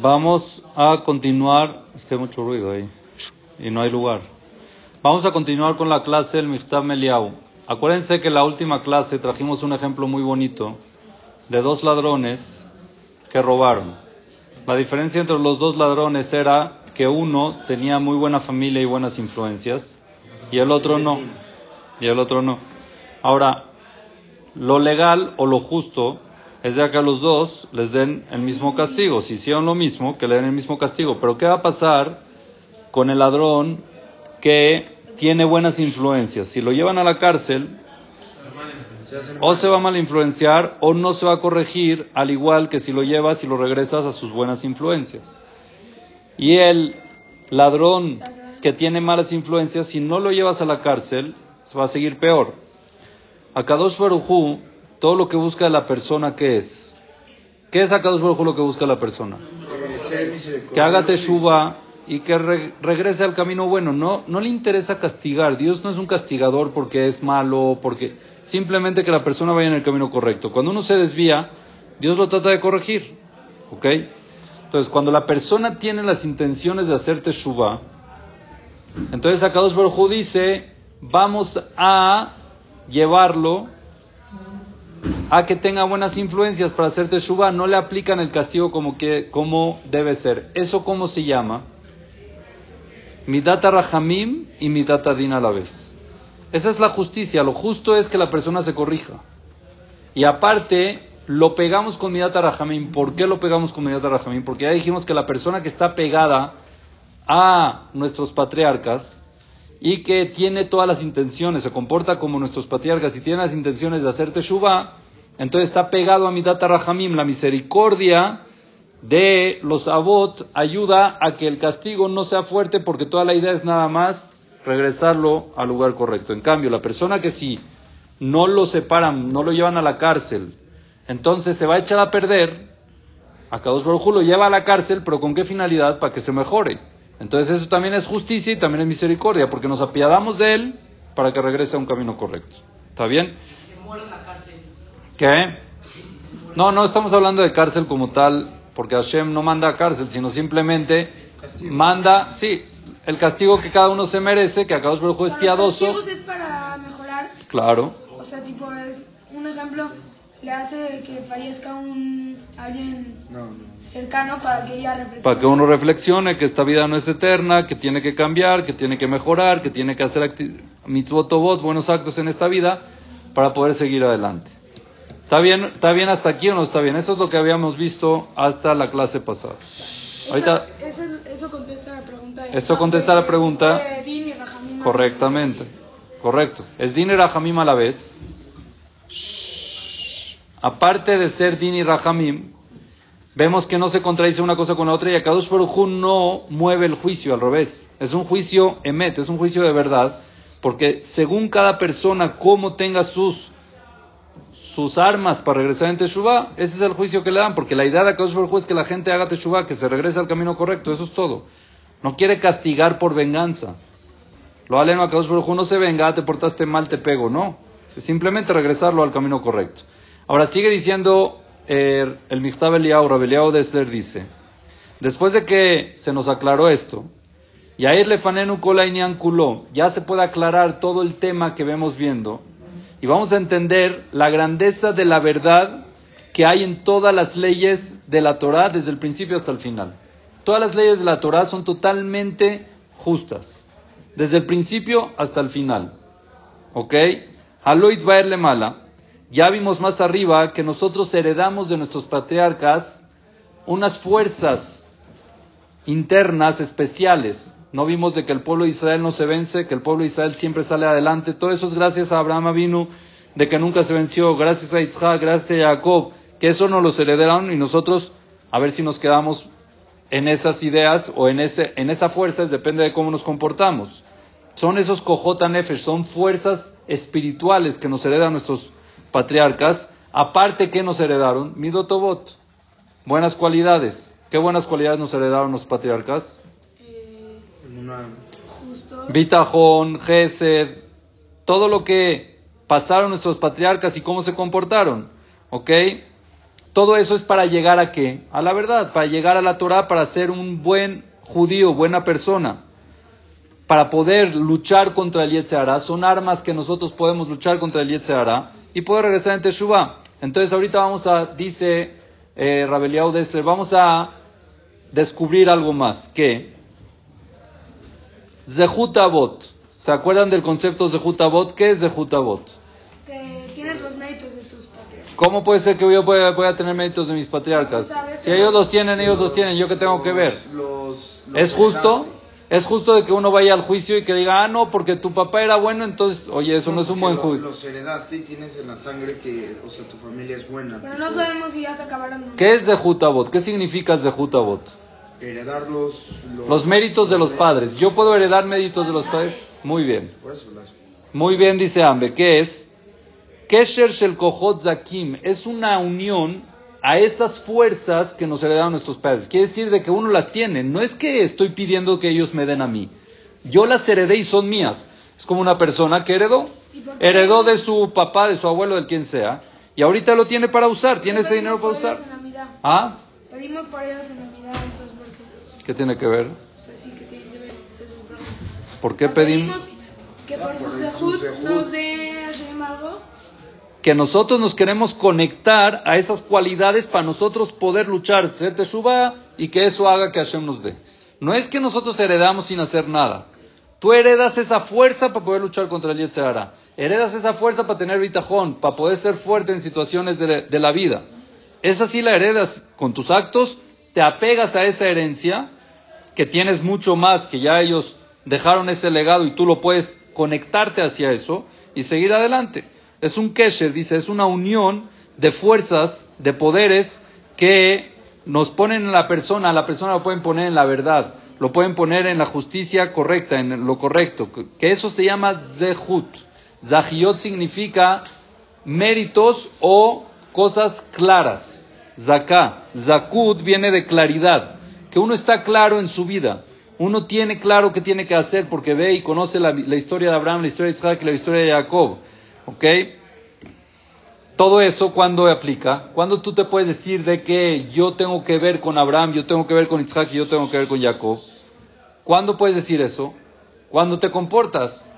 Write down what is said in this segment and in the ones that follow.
Vamos a continuar. Es que hay mucho ruido ahí y no hay lugar. Vamos a continuar con la clase del Miftab Meliau. Acuérdense que en la última clase trajimos un ejemplo muy bonito de dos ladrones que robaron. La diferencia entre los dos ladrones era que uno tenía muy buena familia y buenas influencias y el otro no. Y el otro no. Ahora, lo legal o lo justo es de que a los dos les den el mismo castigo. Si hicieron lo mismo, que le den el mismo castigo. Pero ¿qué va a pasar con el ladrón que tiene buenas influencias? Si lo llevan a la cárcel, o se va a mal influenciar o no se va a corregir, al igual que si lo llevas y lo regresas a sus buenas influencias. Y el ladrón que tiene malas influencias, si no lo llevas a la cárcel, se va a seguir peor. A Kadosh todo lo que busca la persona, ¿qué es? ¿Qué es a Kadosh Barujú lo que busca la persona? Que haga teshuva y que regrese al camino bueno. No, no le interesa castigar. Dios no es un castigador porque es malo, porque simplemente que la persona vaya en el camino correcto. Cuando uno se desvía, Dios lo trata de corregir. ¿Ok? Entonces, cuando la persona tiene las intenciones de hacer teshuva, entonces Akadosh Baruj dice, vamos a llevarlo a que tenga buenas influencias para hacer teshuva, no le aplican el castigo como, que, como debe ser. ¿Eso cómo se llama? Midata Rahamim y Midata Din a la vez. Esa es la justicia. Lo justo es que la persona se corrija. Y aparte, lo pegamos con Midata Rahamim. ¿Por qué lo pegamos con Midata Rahamim? Porque ya dijimos que la persona que está pegada a nuestros patriarcas y que tiene todas las intenciones, se comporta como nuestros patriarcas y tiene las intenciones de hacer teshuva, entonces está pegado a Midata Rahamim. La misericordia de los abot ayuda a que el castigo no sea fuerte porque toda la idea es nada más regresarlo al lugar correcto. En cambio, la persona que si no lo separan, no lo llevan a la cárcel, entonces se va a echar a perder, a Kadosh Baruj lo lleva a la cárcel, pero ¿con qué finalidad? Para que se mejore. Entonces eso también es justicia y también es misericordia, porque nos apiadamos de él para que regrese a un camino correcto. ¿Está bien? ¿Qué? No, no estamos hablando de cárcel como tal, porque Hashem no manda a cárcel, sino simplemente manda, sí, el castigo que cada uno se merece, que a cada uno es piadoso. es para mejorar. Claro. O sea, tipo, es un ejemplo, le hace que fallezca un alguien cercano para que ella reflexione. Para que uno reflexione que esta vida no es eterna, que tiene que cambiar, que tiene que mejorar, que tiene que hacer mitzvot buenos actos en esta vida, para poder seguir adelante. ¿Está bien, ¿Está bien hasta aquí o no está bien? Eso es lo que habíamos visto hasta la clase pasada. Ahorita, eso, contesta la pregunta. Eso contesta la pregunta. Correctamente. Correcto. Es Din y Rahamim a la vez. Aparte de ser Din y Rahamim, vemos que no se contradice una cosa con la otra y Akadosh Baruj no mueve el juicio, al revés. Es un juicio emet, es un juicio de verdad, porque según cada persona, cómo tenga sus sus armas para regresar en Teshuvah, ese es el juicio que le dan, porque la idea de Akadosh Baruj es que la gente haga Teshuvah, que se regrese al camino correcto, eso es todo. No quiere castigar por venganza. Lo aleno a Akadosh Baruj no se venga, te portaste mal, te pego, no. Es simplemente regresarlo al camino correcto. Ahora sigue diciendo eh, el Michtab Eliyahu, Rabeliyahu Dessler dice, después de que se nos aclaró esto, y a le fanenu kuló, ya se puede aclarar todo el tema que vemos viendo, y vamos a entender la grandeza de la verdad que hay en todas las leyes de la Torah desde el principio hasta el final. Todas las leyes de la Torah son totalmente justas, desde el principio hasta el final. ¿Ok? Aloid Baerle Mala, ya vimos más arriba que nosotros heredamos de nuestros patriarcas unas fuerzas internas especiales no vimos de que el pueblo de Israel no se vence, que el pueblo de Israel siempre sale adelante. Todo eso es gracias a Abraham vino de que nunca se venció, gracias a Isaac, gracias a Jacob, que eso nos lo heredaron y nosotros a ver si nos quedamos en esas ideas o en, ese, en esa fuerza, depende de cómo nos comportamos. Son esos Nefesh, son fuerzas espirituales que nos heredan nuestros patriarcas, aparte que nos heredaron, Midotobot, buenas cualidades. ¿Qué buenas cualidades nos heredaron los patriarcas? Bitajón, Gesed, todo lo que pasaron nuestros patriarcas y cómo se comportaron. ¿Ok? Todo eso es para llegar a qué? A la verdad, para llegar a la Torah, para ser un buen judío, buena persona. Para poder luchar contra el Yetzirah. Son armas que nosotros podemos luchar contra el Yetzirah y poder regresar en Teshuvah. Entonces ahorita vamos a, dice eh, Rabeliao Destler, vamos a descubrir algo más. Que Zehut ¿Se acuerdan del concepto Zehut ¿Qué es Zehut Que tienes los méritos de tus patriarcas. ¿Cómo puede ser que yo pueda, tener méritos de mis patriarcas? Si ellos los tienen, ellos los tienen. ¿Yo qué tengo que ver? ¿Es justo? Es justo de que uno vaya al juicio y que diga, ah, no, porque tu papá era bueno, entonces, oye, eso no, es un buen juicio. Los heredaste y tienes en la sangre que, o sea, tu familia es buena. Pero no sabemos si ya se acabaron. ¿Qué es de Jutabot? ¿Qué significa de Jutabot? Heredar los, los, méritos de los padres. ¿Yo puedo heredar méritos de los padres? Muy bien. Muy bien, dice Ambe. ¿Qué es? Kesher Shel Kohot Zakim es una unión a esas fuerzas que nos heredaron nuestros padres. Quiere decir de que uno las tiene. No es que estoy pidiendo que ellos me den a mí. Yo las heredé y son mías. Es como una persona que heredó. Heredó de su papá, de su abuelo, de quien sea. Y ahorita lo tiene para usar. Tiene ese dinero para usar. ¿Ah? Pedimos por ellos en Navidad. ¿Qué tiene que ver? ¿Por qué pedimos? Que por sus nos dé algo. Que nosotros nos queremos conectar a esas cualidades para nosotros poder luchar, ser teshuva y que eso haga que Hashem nos dé. No es que nosotros heredamos sin hacer nada. Tú heredas esa fuerza para poder luchar contra el Yetzirah. Heredas esa fuerza para tener vitajón, para poder ser fuerte en situaciones de, de la vida. Esa sí la heredas con tus actos, te apegas a esa herencia que tienes mucho más, que ya ellos dejaron ese legado y tú lo puedes conectarte hacia eso y seguir adelante. Es un kesher, dice, es una unión de fuerzas, de poderes que nos ponen en la persona, la persona lo pueden poner en la verdad, lo pueden poner en la justicia correcta, en lo correcto, que eso se llama zehut. Zahiot significa méritos o cosas claras. Zaká, zakut viene de claridad que uno está claro en su vida. Uno tiene claro qué tiene que hacer porque ve y conoce la, historia de Abraham, la historia de Isaac y la historia de Jacob. ¿Ok? Todo eso, ¿cuándo aplica? ¿Cuándo tú te puedes decir de que yo tengo que ver con Abraham, yo tengo que ver con Isaac y yo tengo que ver con Jacob? ¿Cuándo puedes decir eso? Cuando te comportas.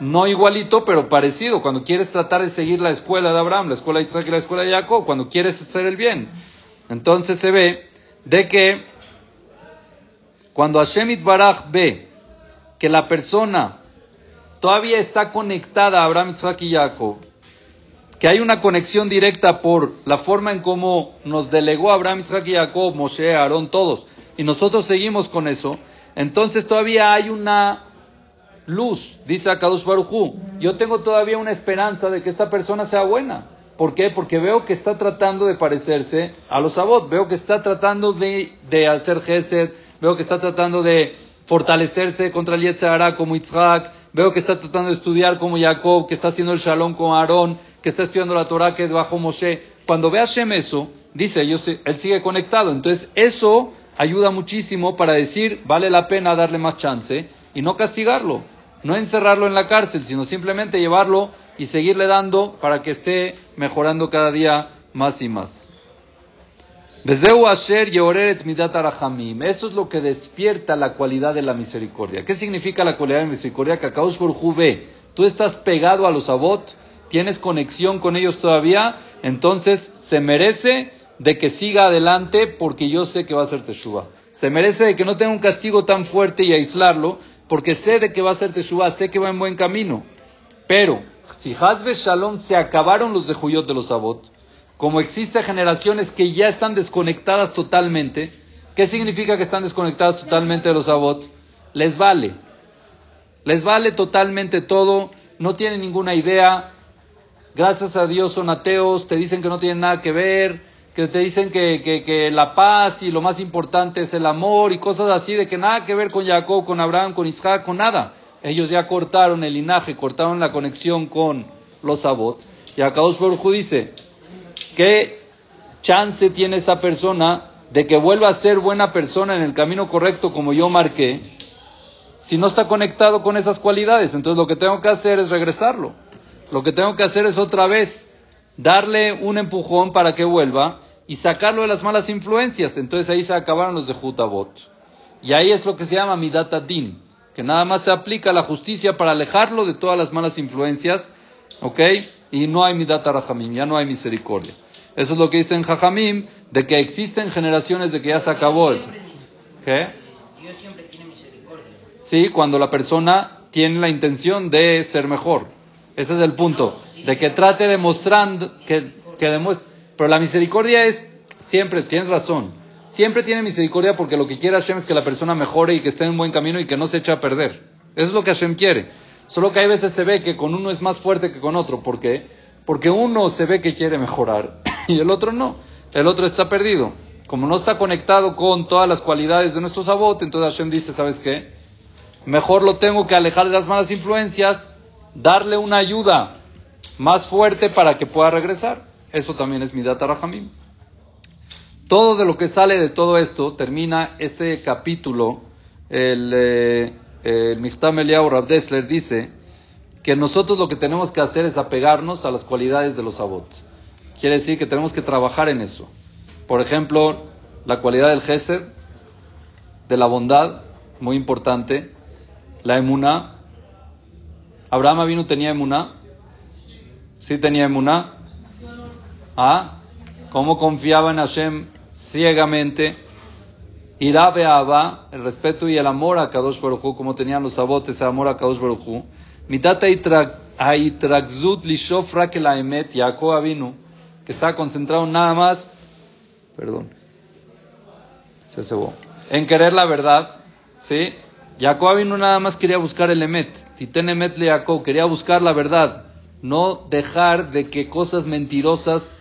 No igualito, pero parecido. Cuando quieres tratar de seguir la escuela de Abraham, la escuela de Isaac y la escuela de Jacob. Cuando quieres hacer el bien. Entonces se ve de que cuando Hashem Baraj ve que la persona todavía está conectada a Abraham, Isaac y Jacob, que hay una conexión directa por la forma en cómo nos delegó Abraham, Isaac y Jacob, Moshe, Aarón, todos, y nosotros seguimos con eso, entonces todavía hay una luz, dice Akadosh Baruchu. Yo tengo todavía una esperanza de que esta persona sea buena. ¿Por qué? Porque veo que está tratando de parecerse a los Sabot, veo que está tratando de, de hacer Gesed, veo que está tratando de fortalecerse contra el Yetzirah como Yitzhak, veo que está tratando de estudiar como Jacob, que está haciendo el Shalom con Aarón, que está estudiando la Torah que es bajo Moshe. Cuando ve a Shem eso, dice, él sigue conectado. Entonces, eso ayuda muchísimo para decir, vale la pena darle más chance y no castigarlo, no encerrarlo en la cárcel, sino simplemente llevarlo y seguirle dando para que esté mejorando cada día más y más. Eso es lo que despierta la cualidad de la misericordia. ¿Qué significa la cualidad de la misericordia? Que Akaus ve, tú estás pegado a los abot, tienes conexión con ellos todavía, entonces se merece de que siga adelante porque yo sé que va a ser Teshuvah. Se merece de que no tenga un castigo tan fuerte y aislarlo porque sé de que va a ser Teshuvah, sé que va en buen camino. Pero, si Hazbe Shalom se acabaron los de Juyot de los abot, como existen generaciones que ya están desconectadas totalmente, ¿qué significa que están desconectadas totalmente de los Abot? Les vale. Les vale totalmente todo, no tienen ninguna idea. Gracias a Dios son ateos, te dicen que no tienen nada que ver, que te dicen que, la paz y lo más importante es el amor y cosas así, de que nada que ver con Jacob, con Abraham, con Isaac, con nada. Ellos ya cortaron el linaje, cortaron la conexión con los Abot. Y Akadosh Baruj dice, ¿Qué chance tiene esta persona de que vuelva a ser buena persona en el camino correcto como yo marqué si no está conectado con esas cualidades? Entonces lo que tengo que hacer es regresarlo. Lo que tengo que hacer es otra vez darle un empujón para que vuelva y sacarlo de las malas influencias. Entonces ahí se acabaron los de Jutabot. Y ahí es lo que se llama Midat Adin, que nada más se aplica la justicia para alejarlo de todas las malas influencias, ¿ok? Y no hay Midat Rahamim, ya no hay misericordia. Eso es lo que dicen Jajamim, de que existen generaciones de que ya se acabó eso. ¿Qué? Dios siempre tiene misericordia. Sí, cuando la persona tiene la intención de ser mejor. Ese es el punto. De que trate demostrando, que, que demuestre. Pero la misericordia es siempre, tienes razón. Siempre tiene misericordia porque lo que quiere Hashem es que la persona mejore y que esté en un buen camino y que no se eche a perder. Eso es lo que Hashem quiere. Solo que hay veces se ve que con uno es más fuerte que con otro. ¿Por qué? Porque uno se ve que quiere mejorar y el otro no. El otro está perdido. Como no está conectado con todas las cualidades de nuestro sabot, entonces Hashem dice, ¿sabes qué? Mejor lo tengo que alejar de las malas influencias, darle una ayuda más fuerte para que pueda regresar. Eso también es mi data Rahamim. Todo de lo que sale de todo esto termina este capítulo. El, eh, el Michtam Eliyahu dice que nosotros lo que tenemos que hacer es apegarnos a las cualidades de los sabot. Quiere decir que tenemos que trabajar en eso. Por ejemplo, la cualidad del Gesed, de la bondad, muy importante. La emuná. Abraham vino tenía emuná. Sí tenía emuná. ¿Ah? ¿Cómo confiaba en Hashem ciegamente? Irá Abba, el respeto y el amor a Kadosh Baruj como tenían los sabotes, el amor a Kadosh Baruj Mitata Yaakov vino, que estaba concentrado nada más, perdón, se cebó, en querer la verdad, ¿sí? Jacob vino nada más quería buscar el Emet, Titen Emet le Jacob, quería buscar la verdad, no dejar de que cosas mentirosas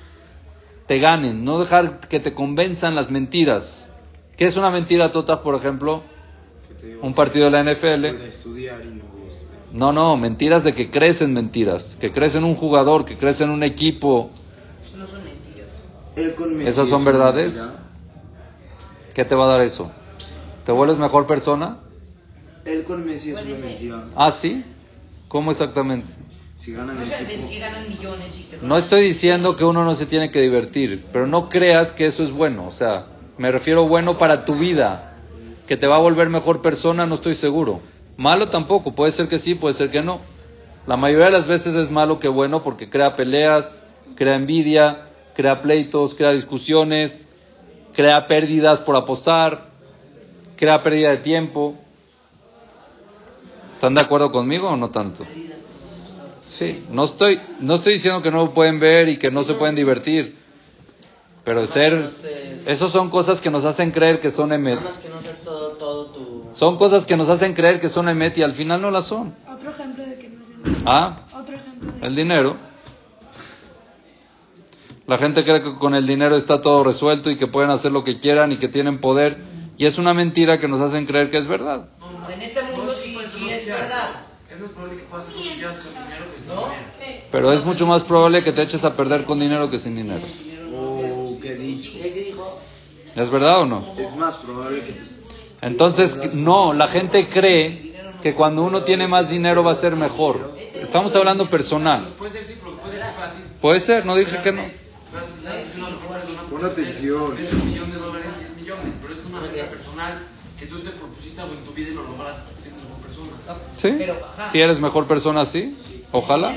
te ganen, no dejar que te convenzan las mentiras. ¿Qué es una mentira, Tota, por ejemplo? Un partido de la NFL. No, no, mentiras de que crecen mentiras, que crecen un jugador, que crecen un equipo. ¿Esas son verdades? ¿Qué te va a dar eso? ¿Te vuelves mejor persona? Él con Messi es una mentira. ¿Ah, sí? ¿Cómo exactamente? Si ganan no estoy diciendo que uno no se tiene que divertir, pero no creas que eso es bueno. O sea, me refiero bueno para tu vida. Que te va a volver mejor persona, no estoy seguro. Malo tampoco, puede ser que sí, puede ser que no. La mayoría de las veces es malo que bueno porque crea peleas, crea envidia, crea pleitos, crea discusiones, crea pérdidas por apostar, crea pérdida de tiempo. ¿Están de acuerdo conmigo o no tanto? Sí, no estoy, no estoy diciendo que no lo pueden ver y que no se pueden divertir. Pero ser, esos son cosas que nos hacen creer que son emet. Son cosas que nos hacen creer que son emet y al final no las son. Otro ejemplo de que no es emet. Ah, el dinero. La gente cree que con el dinero está todo resuelto y que pueden hacer lo que quieran y que tienen poder. Y es una mentira que nos hacen creer que es verdad. en este mundo sí, sí es verdad. Es más probable que puedas hacer con dinero que sin dinero. Pero es mucho más probable que te eches a perder con dinero que sin dinero. ¿Es verdad o no? Es más probable que... Entonces, no, la gente cree que cuando uno tiene más dinero va a ser mejor. Estamos hablando personal. Puede ser, no dije que no. Pon atención. millón de dólares, 10 millones, pero es una meta personal que tú te propusiste algo en tu vida y lo logras porque eres mejor persona. Sí, si eres mejor persona, sí, ojalá.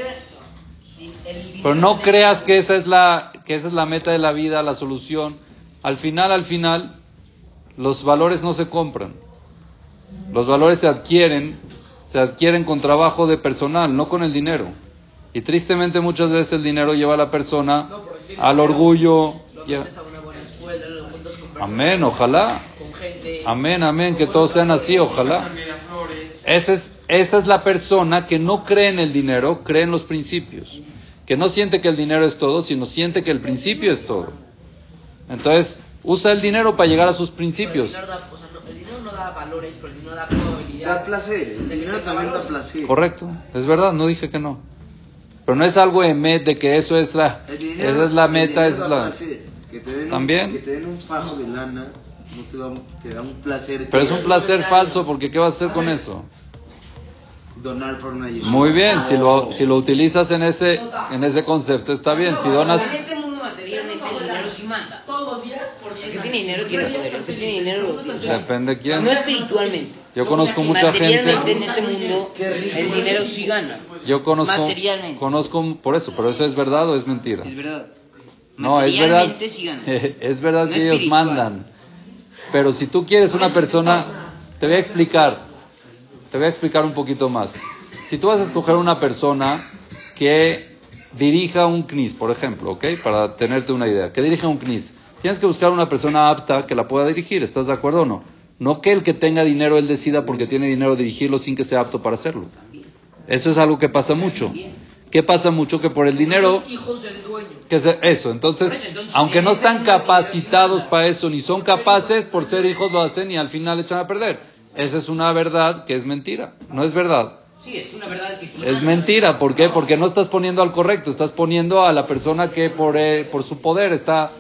Pero no creas que esa es la que esa es la meta de la vida, la solución. Al final, al final, los valores no se compran. Los valores se adquieren, se adquieren con trabajo de personal, no con el dinero. Y tristemente muchas veces el dinero lleva a la persona al orgullo. Amén, ojalá. Amén, amén, que todos sean así, ojalá. Esa es, esa es la persona que no cree en el dinero, cree en los principios que no siente que el dinero es todo, sino siente que el principio es todo. Entonces, usa el dinero para llegar a sus principios. El dinero, no da valores, pero el dinero da probabilidad. Da placer, el dinero también da placer. Correcto, es verdad, no dije que no. Pero no es algo de met, de que eso es la, esa es la meta, es la... Que te den También. Un, que te den un fajo de lana, no te da, te da un placer. Pero es un placer falso, porque ¿qué vas a hacer con eso? donar por una Muy bien, si lo, si lo utilizas en ese, en ese concepto está bien. Si donas... En este mundo materialmente el dinero sí manda. tiene dinero tiene poder. El que tiene dinero usa. Depende quién. No espiritualmente. Yo conozco mucha gente. Materialmente en este mundo, el dinero sí gana. Yo conozco, conozco por eso, pero eso es verdad o es mentira. Es verdad. No, es verdad. Sí. Es verdad No que ellos mandan. Pero si tú quieres una persona, te voy a explicar. Te voy a explicar un poquito más. Si tú vas a escoger una persona que dirija un CNIS, por ejemplo, ¿ok? Para tenerte una idea, que dirija un CNIS, tienes que buscar una persona apta que la pueda dirigir. ¿Estás de acuerdo o no? No que el que tenga dinero él decida porque tiene dinero dirigirlo sin que sea apto para hacerlo. Eso es algo que pasa mucho. ¿Qué pasa mucho? Que por el dinero Hijos del dueño. que se- eso, entonces, aunque no están capacitados para eso, ni son capaces, por ser hijos lo hacen y al final echan a perder. Esa es una verdad que es mentira. No es verdad. Sí, es una verdad que sí. Es mentira. ¿Por qué? Porque no estás poniendo al correcto, estás poniendo a la persona que por, eh, por su poder está...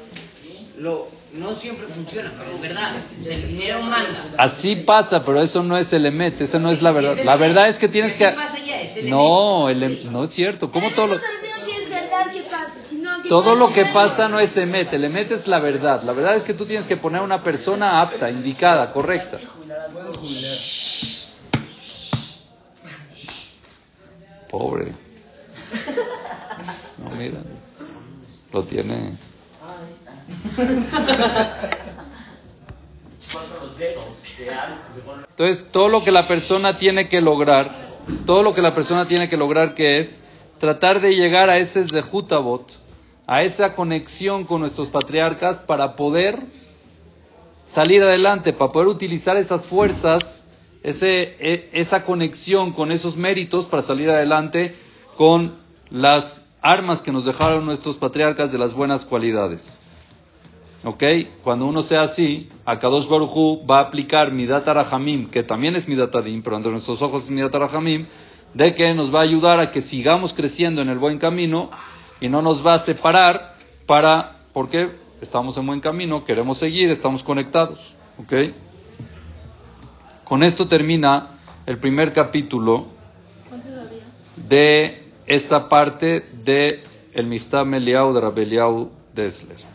Lo, no siempre funciona, pero es verdad. El dinero manda. Así pasa, pero eso no es el emet, esa no es la verdad. La emet. verdad es que tienes que... No, emet. el em- no es cierto. ¿Cómo todo lo... No es verdad que pasa, sino que Todo lo que pasa. pasa no es emet, el emet es la verdad. La verdad es que tú tienes que poner a una persona apta, indicada, correcta. Pobre. No, mira. Lo tiene. Entonces, todo lo que la persona tiene que lograr, todo lo que la persona tiene que lograr que es tratar de llegar a ese Zehutabot, a esa conexión con nuestros patriarcas para poder salir adelante, para poder utilizar esas fuerzas, ese, e- esa conexión con esos méritos para salir adelante con las armas que nos dejaron nuestros patriarcas de las buenas cualidades. ¿Ok? Cuando uno sea así, Akadosh Baruj Hu va a aplicar Midat Arahamim, que también es Midat Adim, pero ante nuestros ojos es Midat Arahamim, de que nos va a ayudar a que sigamos creciendo en el buen camino y no nos va a separar para, porque estamos en buen camino, queremos seguir, estamos conectados. ¿Ok? Con esto termina el primer capítulo de esta parte de el Miftah Meliau de Rabeliau Dessler.